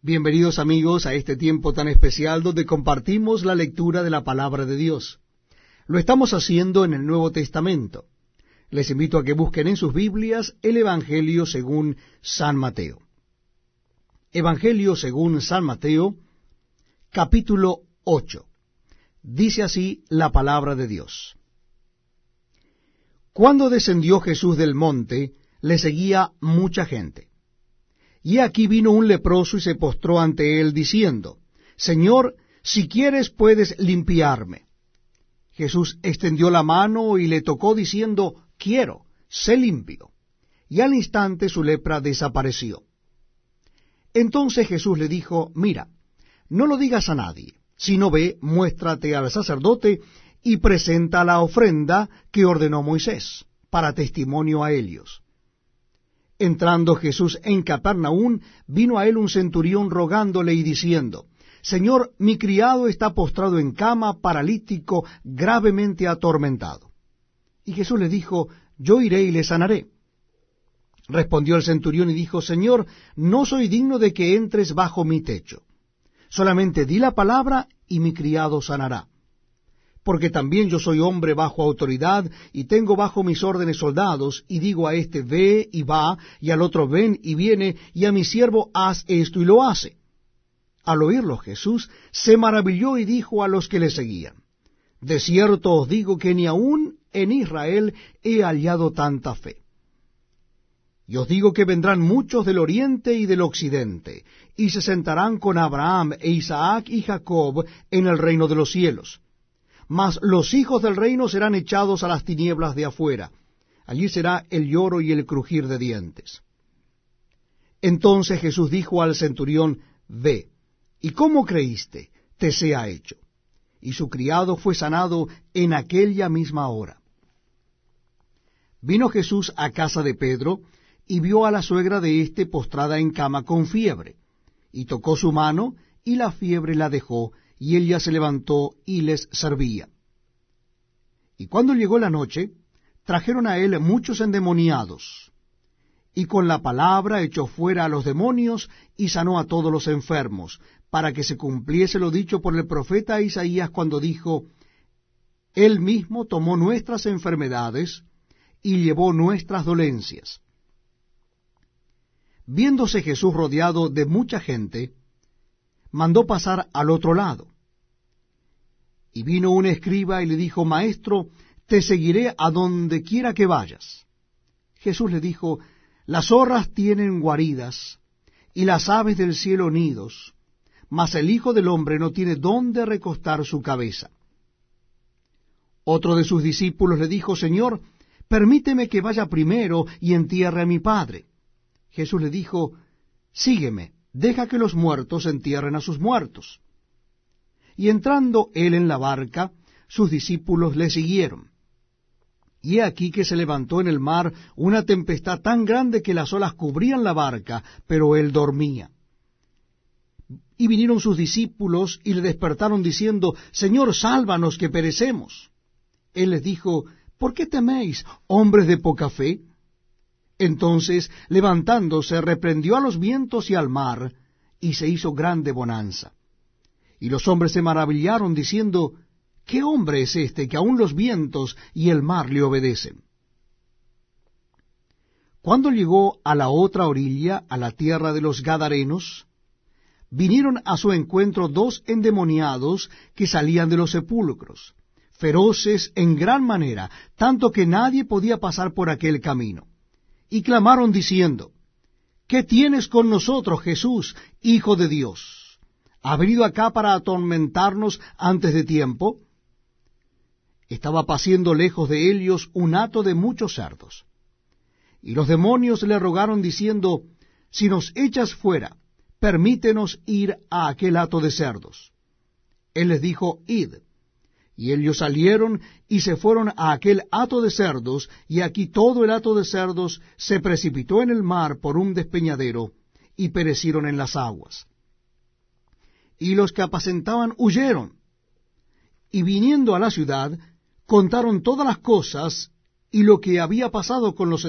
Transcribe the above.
Bienvenidos amigos a este tiempo tan especial donde compartimos la lectura de la palabra de Dios. Lo estamos haciendo en el Nuevo Testamento. Les invito a que busquen en sus Biblias el Evangelio según San Mateo. Evangelio según San Mateo, capítulo 8. Dice así la palabra de Dios. Cuando descendió Jesús del monte, le seguía mucha gente. Y aquí vino un leproso y se postró ante él, diciendo, Señor, si quieres puedes limpiarme. Jesús extendió la mano y le tocó, diciendo, Quiero, sé limpio. Y al instante su lepra desapareció. Entonces Jesús le dijo, Mira, no lo digas a nadie, sino ve, muéstrate al sacerdote y presenta la ofrenda que ordenó Moisés, para testimonio a ellos. Entrando Jesús en Capernaum, vino a él un centurión rogándole y diciendo, Señor, mi criado está postrado en cama, paralítico, gravemente atormentado. Y Jesús le dijo, Yo iré y le sanaré. Respondió el centurión y dijo, Señor, no soy digno de que entres bajo mi techo. Solamente di la palabra y mi criado sanará porque también yo soy hombre bajo autoridad, y tengo bajo mis órdenes soldados, y digo a este ve y va, y al otro ven y viene, y a mi siervo haz esto y lo hace. Al oírlo Jesús se maravilló y dijo a los que le seguían, De cierto os digo que ni aun en Israel he hallado tanta fe. Y os digo que vendrán muchos del oriente y del occidente, y se sentarán con Abraham e Isaac y Jacob en el reino de los cielos mas los hijos del reino serán echados a las tinieblas de afuera. Allí será el lloro y el crujir de dientes. Entonces Jesús dijo al centurión, Ve, ¿y cómo creíste? Te sea hecho. Y su criado fue sanado en aquella misma hora. Vino Jesús a casa de Pedro, y vio a la suegra de éste postrada en cama con fiebre, y tocó su mano, y la fiebre la dejó, y ella se levantó y les servía. Y cuando llegó la noche, trajeron a él muchos endemoniados, y con la palabra echó fuera a los demonios y sanó a todos los enfermos, para que se cumpliese lo dicho por el profeta Isaías cuando dijo, Él mismo tomó nuestras enfermedades y llevó nuestras dolencias. Viéndose Jesús rodeado de mucha gente, mandó pasar al otro lado. Y vino un escriba y le dijo, Maestro, te seguiré a donde quiera que vayas. Jesús le dijo, Las zorras tienen guaridas, y las aves del cielo nidos, mas el Hijo del Hombre no tiene dónde recostar su cabeza. Otro de sus discípulos le dijo, Señor, permíteme que vaya primero y entierre a mi Padre. Jesús le dijo, Sígueme deja que los muertos entierren a sus muertos. Y entrando él en la barca, sus discípulos le siguieron. Y he aquí que se levantó en el mar una tempestad tan grande que las olas cubrían la barca, pero él dormía. Y vinieron sus discípulos y le despertaron diciendo, Señor, sálvanos que perecemos. Él les dijo, ¿por qué teméis, hombres de poca fe? Entonces, levantándose, reprendió a los vientos y al mar, y se hizo grande bonanza. Y los hombres se maravillaron, diciendo, ¿Qué hombre es este que aun los vientos y el mar le obedecen? Cuando llegó a la otra orilla, a la tierra de los Gadarenos, vinieron a su encuentro dos endemoniados que salían de los sepulcros, feroces en gran manera, tanto que nadie podía pasar por aquel camino y clamaron diciendo, ¿Qué tienes con nosotros, Jesús, Hijo de Dios? ¿Has venido acá para atormentarnos antes de tiempo? Estaba paciendo lejos de ellos un hato de muchos cerdos. Y los demonios le rogaron diciendo, Si nos echas fuera, permítenos ir a aquel hato de cerdos. Él les dijo, Id. Y ellos salieron y se fueron a aquel hato de cerdos, y aquí todo el hato de cerdos se precipitó en el mar por un despeñadero, y perecieron en las aguas. Y los que apacentaban huyeron, y viniendo a la ciudad, contaron todas las cosas y lo que había pasado con los